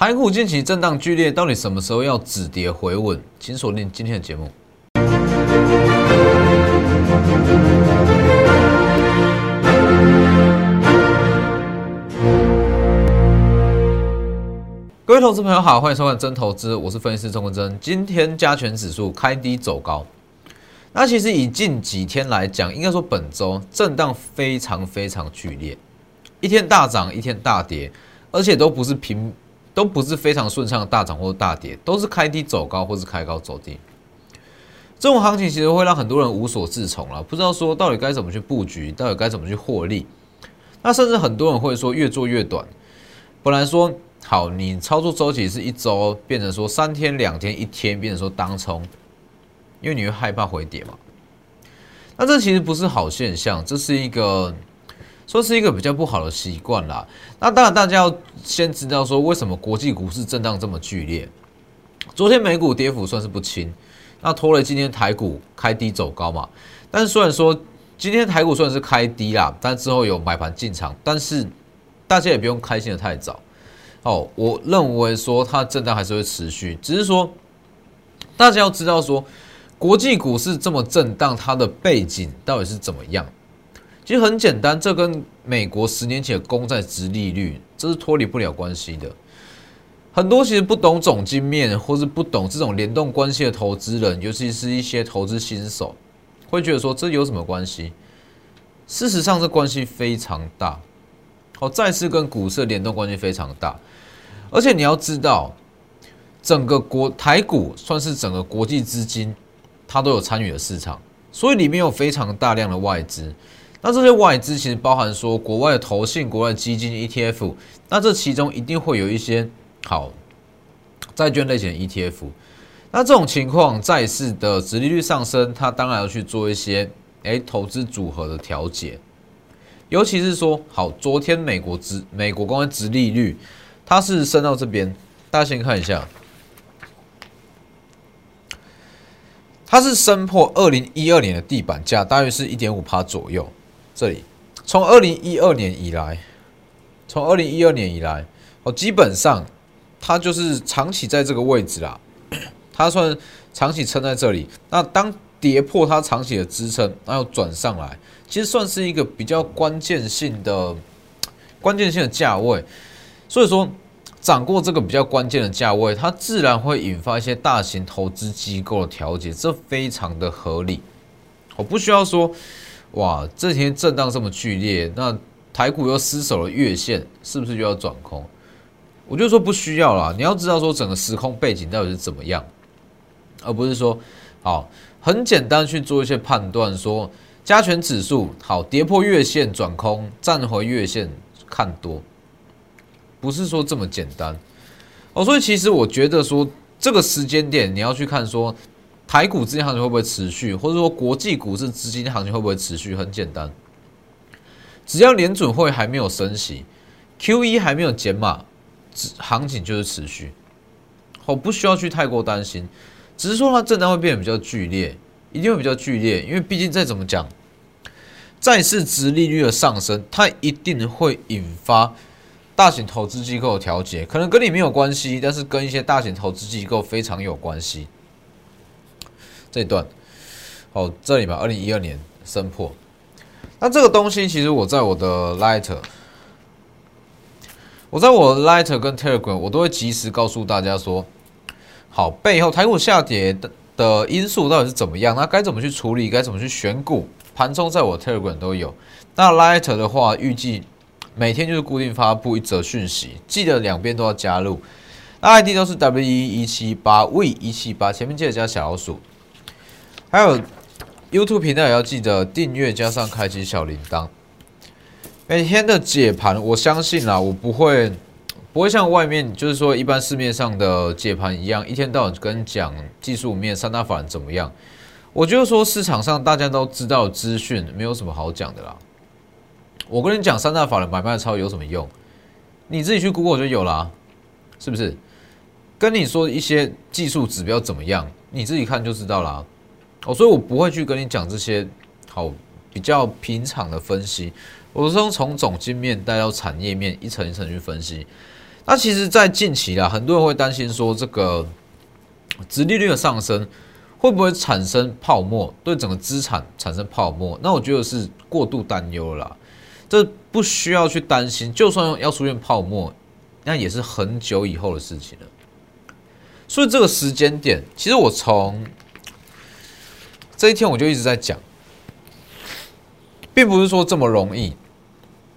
台股近期震荡剧烈，到底什么时候要止跌回稳？请锁定今天的节目。各位投资朋友好，欢迎收看真投资，我是分析师钟文真。今天加权指数开低走高，那其实以近几天来讲，应该说本周震荡非常非常剧烈，一天大涨，一天大跌，而且都不是平，都不是非常顺畅的大涨或大跌，都是开低走高或是开高走低。这种行情其实会让很多人无所适从了，不知道说到底该怎么去布局，到底该怎么去获利。那甚至很多人会说越做越短，本来说。好，你操作周期是一周，变成说三天、两天、一天，变成说当冲，因为你会害怕回跌嘛。那这其实不是好现象，这是一个说是一个比较不好的习惯啦。那当然，大家要先知道说，为什么国际股市震荡这么剧烈？昨天美股跌幅算是不轻，那拖累今天台股开低走高嘛。但是虽然说今天台股虽然是开低啦，但之后有买盘进场，但是大家也不用开心的太早。哦，我认为说它震荡还是会持续，只是说大家要知道说国际股市这么震荡，它的背景到底是怎么样？其实很简单，这跟美国十年前的公债值利率这是脱离不了关系的。很多其实不懂总经面或是不懂这种联动关系的投资人，尤其是一些投资新手，会觉得说这有什么关系？事实上，这关系非常大。好，再次跟股市联动关系非常大。而且你要知道，整个国台股算是整个国际资金，它都有参与的市场，所以里面有非常大量的外资。那这些外资其实包含说国外的投信、国外的基金 ETF，那这其中一定会有一些好债券类型的 ETF。那这种情况，债市的殖利率上升，它当然要去做一些诶投资组合的调节，尤其是说好，昨天美国殖美国公开殖利率。它是升到这边，大家先看一下，它是升破二零一二年的地板价，大约是一点五趴左右。这里从二零一二年以来，从二零一二年以来，哦，基本上它就是长期在这个位置啦，它算长期撑在这里。那当跌破它长期的支撑，然后转上来，其实算是一个比较关键性的、关键性的价位。所以说，涨过这个比较关键的价位，它自然会引发一些大型投资机构的调节，这非常的合理。我不需要说，哇，这天震荡这么剧烈，那台股又失守了月线，是不是就要转空？我就说不需要啦。你要知道说整个时空背景到底是怎么样，而不是说，好，很简单去做一些判断，说加权指数好跌破月线转空，站回月线看多。不是说这么简单哦，所以其实我觉得说这个时间点你要去看说台股资金行情会不会持续，或者说国际股市资金行情会不会持续，很简单，只要联准会还没有升息，Q E 还没有减码，行情就是持续，我不需要去太过担心，只是说它震荡会变得比较剧烈，一定会比较剧烈，因为毕竟再怎么讲，债市值利率的上升，它一定会引发。大型投资机构的调节可能跟你没有关系，但是跟一些大型投资机构非常有关系。这一段，哦，这里嘛，二零一二年升破，那这个东西其实我在我的 Light，我在我 Light 跟 Telegram，我都会及时告诉大家说，好，背后台股下跌的的因素到底是怎么样，那该怎么去处理，该怎么去选股，盘中在我 Telegram 都有。那 Light 的话，预计。每天就是固定发布一则讯息，记得两边都要加入。那 ID 都是 W 一一七八 V 一七八，前面记得加小老鼠。还有 YouTube 频道也要记得订阅，加上开启小铃铛。每天的解盘，我相信啦，我不会不会像外面就是说一般市面上的解盘一样，一天到晚跟讲技术面三大法人怎么样。我就是说市场上大家都知道资讯，没有什么好讲的啦。我跟你讲，三大法人买卖超有什么用？你自己去 Google 就有啦，是不是？跟你说一些技术指标怎么样，你自己看就知道啦。哦，所以我不会去跟你讲这些好比较平常的分析，我是从从总经面带到产业面一层一层去分析。那其实，在近期啊，很多人会担心说，这个殖利率的上升会不会产生泡沫，对整个资产产生泡沫？那我觉得是过度担忧了，这不需要去担心。就算要出现泡沫，那也是很久以后的事情了。所以这个时间点，其实我从这一天我就一直在讲，并不是说这么容易。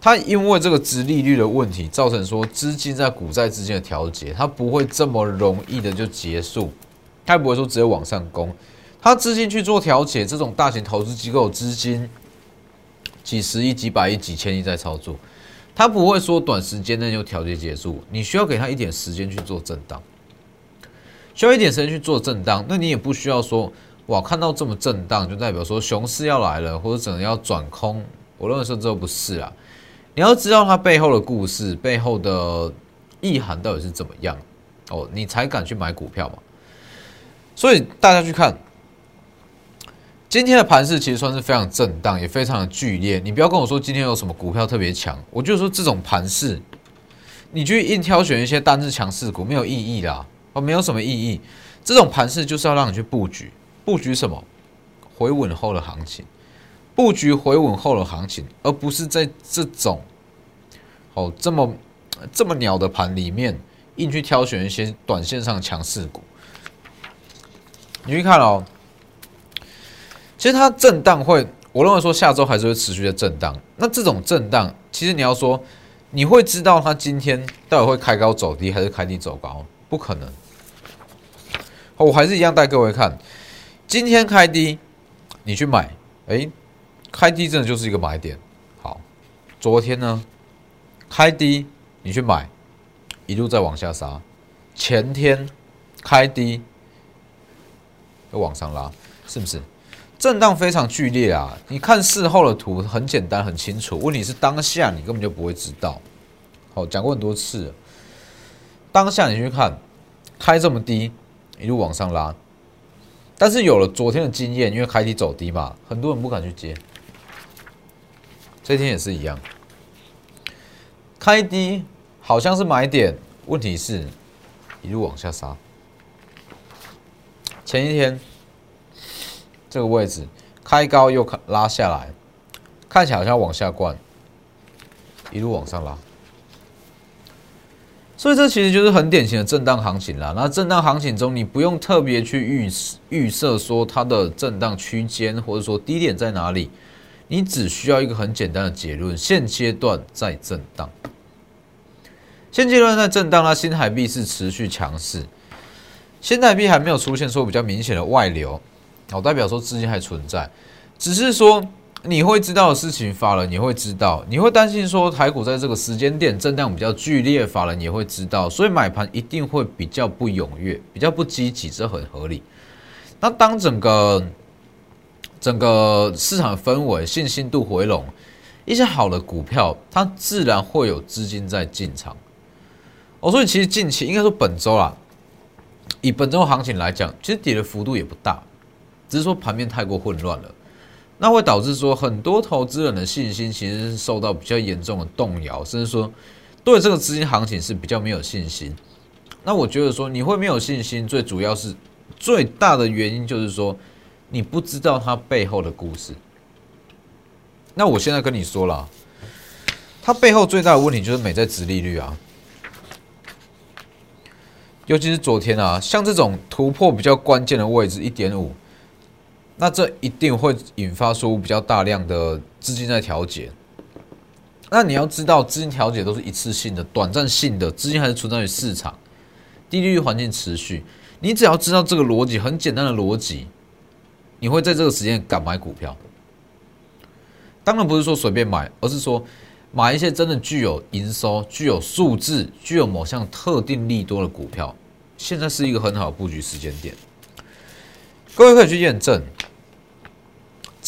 它因为这个殖利率的问题，造成说资金在股债之间的调节，它不会这么容易的就结束，它不会说直接往上攻，它资金去做调节，这种大型投资机构资金几十亿、几百亿、几千亿在操作，它不会说短时间内就调节结束，你需要给它一点时间去做震荡，需要一点时间去做震荡，那你也不需要说哇看到这么震荡就代表说熊市要来了，或者整个要转空，我认为说这不是啊。你要知道它背后的故事，背后的意涵到底是怎么样哦，你才敢去买股票嘛。所以大家去看今天的盘势，其实算是非常震荡，也非常的剧烈。你不要跟我说今天有什么股票特别强，我就说这种盘势，你去硬挑选一些单日强势股没有意义啦，哦，没有什么意义。这种盘势就是要让你去布局，布局什么？回稳后的行情。布局回稳后的行情，而不是在这种哦这么这么鸟的盘里面硬去挑选一些短线上强势股。你去看哦，其实它震荡会，我认为说下周还是会持续的震荡。那这种震荡，其实你要说你会知道它今天到底会开高走低还是开低走高？不可能。我还是一样带各位看，今天开低，你去买，哎。开低真的就是一个买点，好，昨天呢开低你去买，一路在往下杀，前天开低又往上拉，是不是？震荡非常剧烈啊！你看事后的图很简单很清楚，问题是当下你根本就不会知道。好，讲过很多次，当下你去看开这么低，一路往上拉，但是有了昨天的经验，因为开低走低嘛，很多人不敢去接。这天也是一样，开低好像是买点，问题是一路往下杀。前一天这个位置开高又拉下来，看起来好像往下灌，一路往上拉。所以这其实就是很典型的震荡行情啦。那震荡行情中，你不用特别去预预设说它的震荡区间，或者说低点在哪里。你只需要一个很简单的结论：现阶段在震荡，现阶段在震荡，那新台币是持续强势，新台币还没有出现说比较明显的外流，好，代表说资金还存在，只是说你会知道的事情，法人你会知道，你会担心说台股在这个时间点震荡比较剧烈，法人也会知道，所以买盘一定会比较不踊跃，比较不积极，这很合理。那当整个整个市场氛围信心度回笼，一些好的股票，它自然会有资金在进场。哦，所以其实近期应该说本周啦，以本周行情来讲，其实跌的幅度也不大，只是说盘面太过混乱了，那会导致说很多投资人的信心其实是受到比较严重的动摇，甚至说对这个资金行情是比较没有信心。那我觉得说你会没有信心，最主要是最大的原因就是说。你不知道它背后的故事，那我现在跟你说了，它背后最大的问题就是美债殖利率啊，尤其是昨天啊，像这种突破比较关键的位置一点五，那这一定会引发出比较大量的资金在调节。那你要知道，资金调节都是一次性的、短暂性的，资金还是存在于市场，低利率环境持续。你只要知道这个逻辑，很简单的逻辑。你会在这个时间敢买股票？当然不是说随便买，而是说买一些真的具有营收、具有数字、具有某项特定利多的股票。现在是一个很好的布局时间点，各位可以去验证。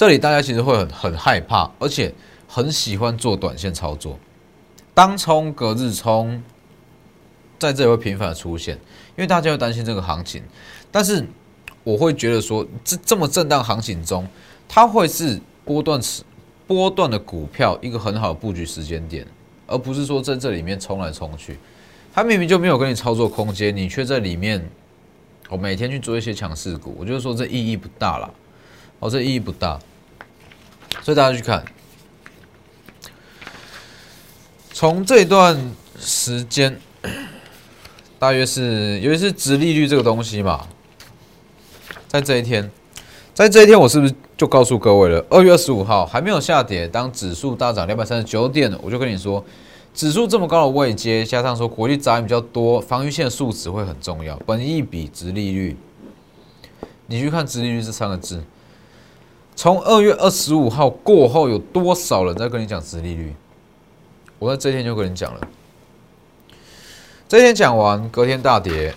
这里大家其实会很很害怕，而且很喜欢做短线操作，当冲、隔日冲，在这里会频繁的出现，因为大家会担心这个行情，但是。我会觉得说，这这么震荡行情中，它会是波段波段的股票一个很好的布局时间点，而不是说在这里面冲来冲去。它明明就没有跟你操作空间，你却在里面，我每天去做一些强势股，我就说这意义不大了，哦，这意义不大，所以大家去看，从这段时间，大约是尤其是直利率这个东西嘛，在这一天，在这一天，我是不是就告诉各位了？二月二十五号还没有下跌，当指数大涨两百三十九点，我就跟你说。指数这么高的位阶，加上说国际杂音比较多，防御线数值会很重要。本一比、值利率，你去看“值利率”这三个字，从二月二十五号过后，有多少人在跟你讲值利率？我在这天就跟你讲了，这天讲完，隔天大跌，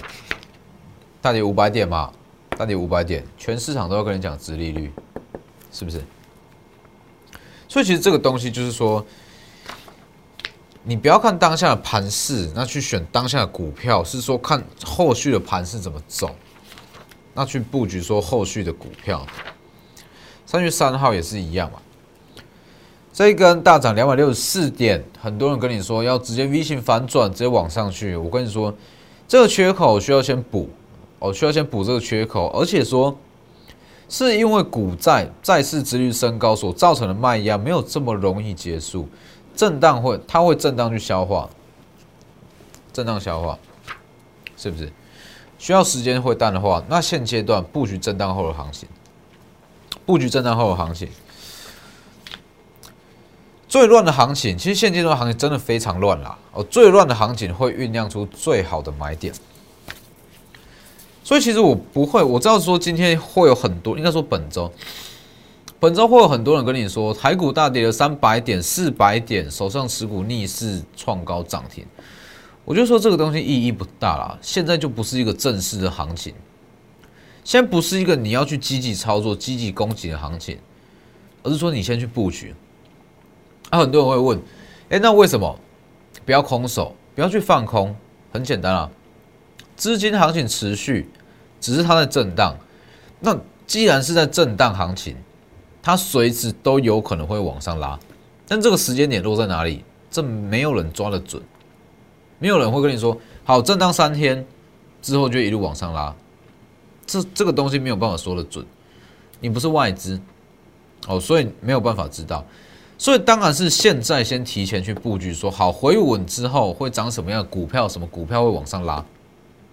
大跌五百点嘛，大跌五百点，全市场都要跟你讲值利率，是不是？所以其实这个东西就是说。你不要看当下的盘势，那去选当下的股票，是说看后续的盘势怎么走，那去布局说后续的股票。三月三号也是一样嘛，这一根大涨两百六十四点，很多人跟你说要直接 V 型反转，直接往上去。我跟你说，这个缺口需要先补，哦，需要先补这个缺口，而且说是因为股债债市值率升高所造成的卖压没有这么容易结束。震荡会，它会震荡去消化，震荡消化，是不是？需要时间会淡的话，那现阶段布局震荡后的行情，布局震荡后的行情，最乱的行情，其实现阶段行情真的非常乱啦。哦，最乱的行情会酝酿出最好的买点，所以其实我不会，我知道说今天会有很多，应该说本周。本周会有很多人跟你说，台股大跌了三百点、四百点，手上持股逆势创高涨停。我就说这个东西意义不大啦，现在就不是一个正式的行情，现在不是一个你要去积极操作、积极攻击的行情，而是说你先去布局。啊，很多人会问，哎，那为什么不要空手，不要去放空？很简单啊，资金行情持续，只是它在震荡。那既然是在震荡行情，它随时都有可能会往上拉，但这个时间点落在哪里？这没有人抓得准，没有人会跟你说好震荡三天之后就一路往上拉，这这个东西没有办法说得准。你不是外资哦，所以没有办法知道。所以当然是现在先提前去布局，说好回稳之后会涨什么样的股票，什么股票会往上拉，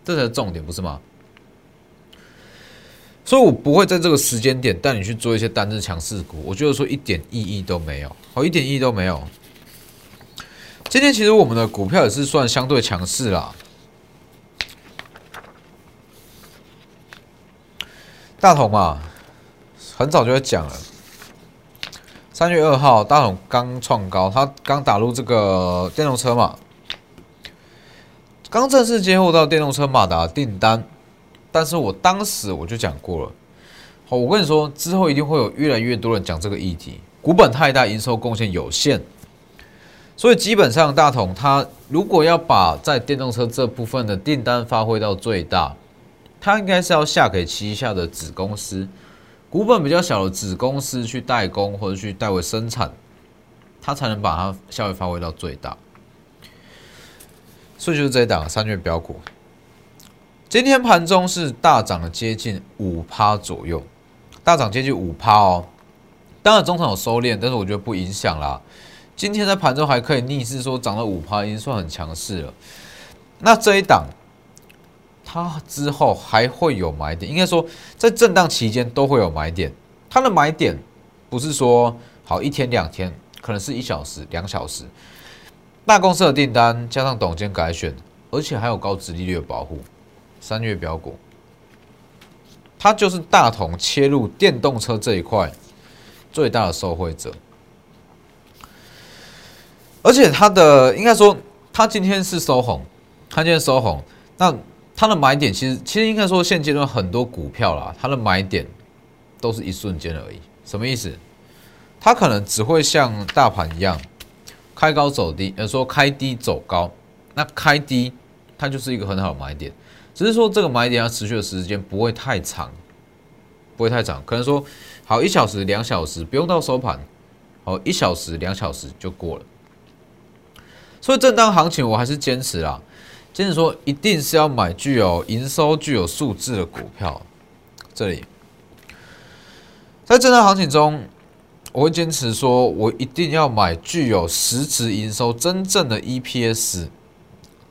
这才是重点，不是吗？所以我不会在这个时间点带你去做一些单日强势股，我觉得说一点意义都没有，好，一点意义都没有。今天其实我们的股票也是算相对强势啦。大同嘛，很早就在讲了，三月二号大同刚创高，他刚打入这个电动车嘛，刚正式接获到电动车马达订单。但是我当时我就讲过了，好，我跟你说，之后一定会有越来越多人讲这个议题，股本太大，营收贡献有限，所以基本上大同它如果要把在电动车这部分的订单发挥到最大，它应该是要下给旗下的子公司，股本比较小的子公司去代工或者去代为生产，它才能把它效益发挥到最大。所以就是这一档三月标股。今天盘中是大涨了接近五趴左右，大涨接近五趴哦。当然中场有收敛，但是我觉得不影响啦。今天在盘中还可以逆势说涨了五趴，已经算很强势了。那这一档，它之后还会有买点，应该说在震荡期间都会有买点。它的买点不是说好一天两天，可能是一小时、两小时。大公司的订单加上董监改选，而且还有高值利率的保护。三月标股，它就是大同切入电动车这一块最大的受惠者，而且它的应该说，它今天是收红，它今天收红，那它的买点其实其实应该说现阶段很多股票啦，它的买点都是一瞬间而已。什么意思？它可能只会像大盘一样开高走低，呃，说开低走高，那开低它就是一个很好的买点。只是说这个买点要持续的时间不会太长，不会太长，可能说好一小时、两小时，不用到收盘，好一小时、两小时就过了。所以震荡行情我还是坚持啦，接着说，一定是要买具有营收、具有数字的股票。这里，在震荡行情中，我会坚持说，我一定要买具有实质营收、真正的 EPS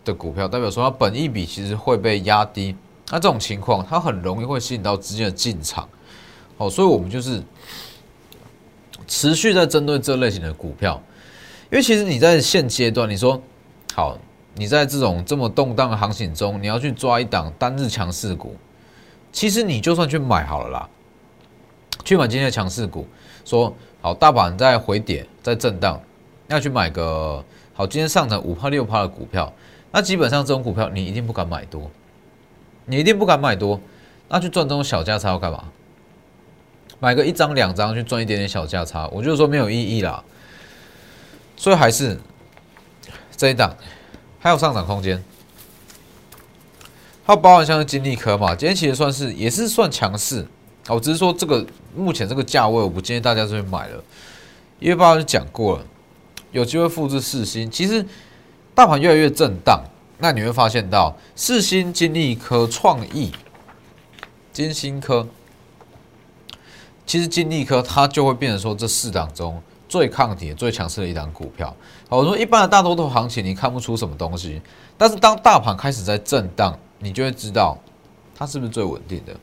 的股票，代表说它本益比其实会被压低。那这种情况，它很容易会吸引到资金的进场。好，所以我们就是持续在针对这类型的股票，因为其实你在现阶段，你说好。你在这种这么动荡的行情中，你要去抓一档单日强势股，其实你就算去买好了啦，去买今天的强势股，说好大盘在回跌，在震荡，要去买个好今天上涨五趴六趴的股票，那基本上这种股票你一定不敢买多，你一定不敢买多，那去赚这种小价差要干嘛？买个一张两张去赚一点点小价差，我就说没有意义啦。所以还是这一档。还有上涨空间，还有包含像是金利科嘛，今天其实算是也是算强势，我只是说这个目前这个价位，我不建议大家这边买了，因为爸爸讲过了，有机会复制四星。其实大盘越来越震荡，那你会发现到四星、金利科、创意、金星科，其实金利科它就会变成说这四档中。最抗跌、最强势的一档股票。我说一般的大多头行情，你看不出什么东西。但是当大盘开始在震荡，你就会知道它是不是最稳定的。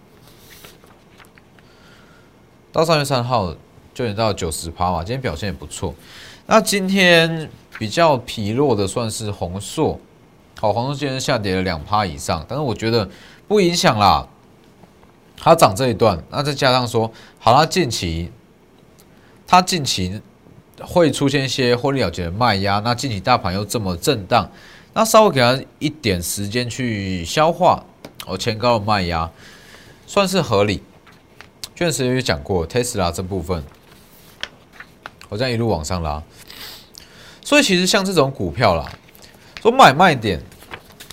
到三月三号就已到九十趴嘛，今天表现也不错。那今天比较疲弱的算是红硕，好，红硕今天下跌了两趴以上，但是我觉得不影响啦。它涨这一段，那再加上说，好它近期，它近期。会出现一些获利了结的卖压，那近期大盘又这么震荡，那稍微给它一点时间去消化，哦，前高的卖压算是合理。确实也讲过，Tesla 这部分，我这样一路往上拉，所以其实像这种股票啦，说买卖点，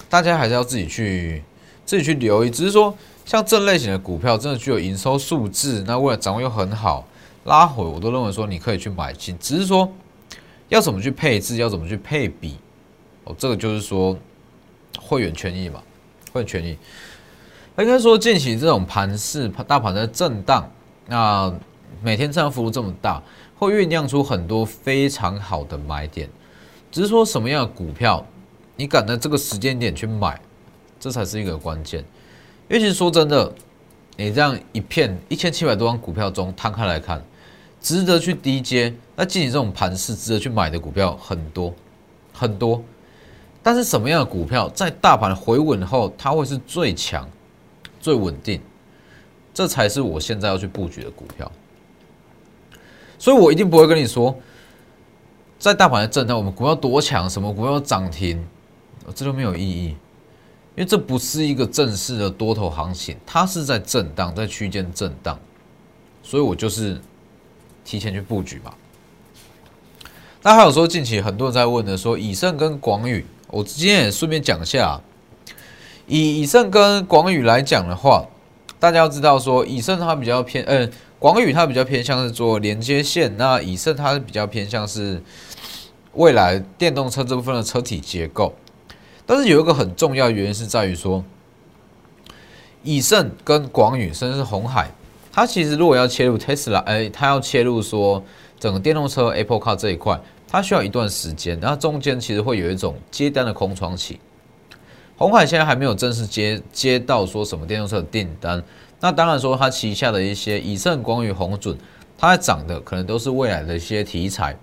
大家还是要自己去自己去留意。只是说，像这类型的股票，真的具有营收数字，那未来掌握又很好。拉回，我都认为说你可以去买进，只是说要怎么去配置，要怎么去配比，哦，这个就是说会员权益嘛，会员权益。应该说近期这种盘势，大盘在震荡，那每天这样幅度这么大，会酝酿出很多非常好的买点。只是说什么样的股票，你敢在这个时间点去买，这才是一个关键。因为其实说真的，你这样一片一千七百多张股票中摊开来看。值得去低接，那进行这种盘势值得去买的股票很多很多，但是什么样的股票在大盘回稳后，它会是最强、最稳定，这才是我现在要去布局的股票。所以我一定不会跟你说，在大盘的震荡，我们股票多强，什么股票涨停，这都没有意义，因为这不是一个正式的多头行情，它是在震荡，在区间震荡，所以我就是。提前去布局嘛？那还有说，近期很多人在问的，说以盛跟广宇，我今天也顺便讲一下。以以盛跟广宇来讲的话，大家要知道说，以盛它比较偏，嗯，广宇它比较偏向是做连接线，那以盛它是比较偏向是未来电动车这部分的车体结构。但是有一个很重要原因是在于说，以盛跟广宇甚至是红海。它其实如果要切入 Tesla，哎，它要切入说整个电动车 Apple Car 这一块，它需要一段时间，然后中间其实会有一种接单的空窗期。红海现在还没有正式接接到说什么电动车的订单，那当然说它旗下的一些以盛、光宇、红准，它涨的可能都是未来的一些题材，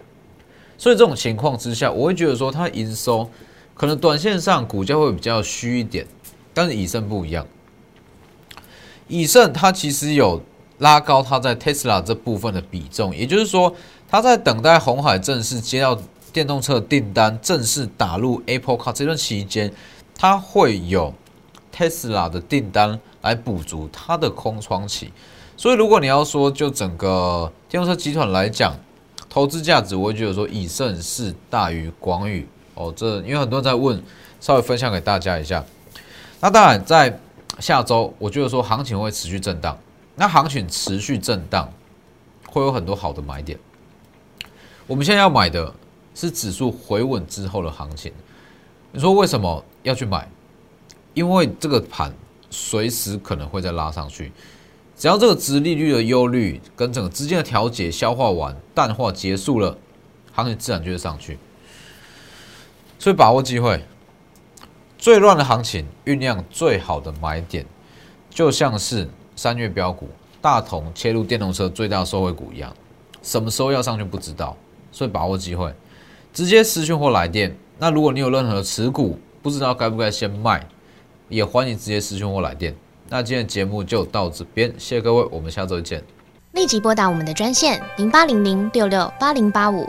所以这种情况之下，我会觉得说它营收可能短线上股价会比较虚一点，但是以盛不一样，以盛它其实有。拉高它在 Tesla 这部分的比重，也就是说，它在等待红海正式接到电动车订单，正式打入 Apple Car 这段期间，它会有 Tesla 的订单来补足它的空窗期。所以，如果你要说就整个电动车集团来讲，投资价值，我会觉得说以盛是大于广宇哦。这因为很多人在问，稍微分享给大家一下。那当然，在下周，我觉得说行情会持续震荡。那行情持续震荡，会有很多好的买点。我们现在要买的是指数回稳之后的行情。你说为什么要去买，因为这个盘随时可能会再拉上去。只要这个值利率的忧虑跟整个资金的调节消化完、淡化结束了，行情自然就会上去。所以把握机会，最乱的行情酝酿最好的买点，就像是三月标股大同切入电动车最大受惠股一样，什么时候要上去不知道，所以把握机会，直接私讯或来电。那如果你有任何持股，不知道该不该先卖，也欢迎直接私讯或来电。那今天节目就到这边，谢谢各位，我们下周见。立即拨打我们的专线零八零零六六八零八五。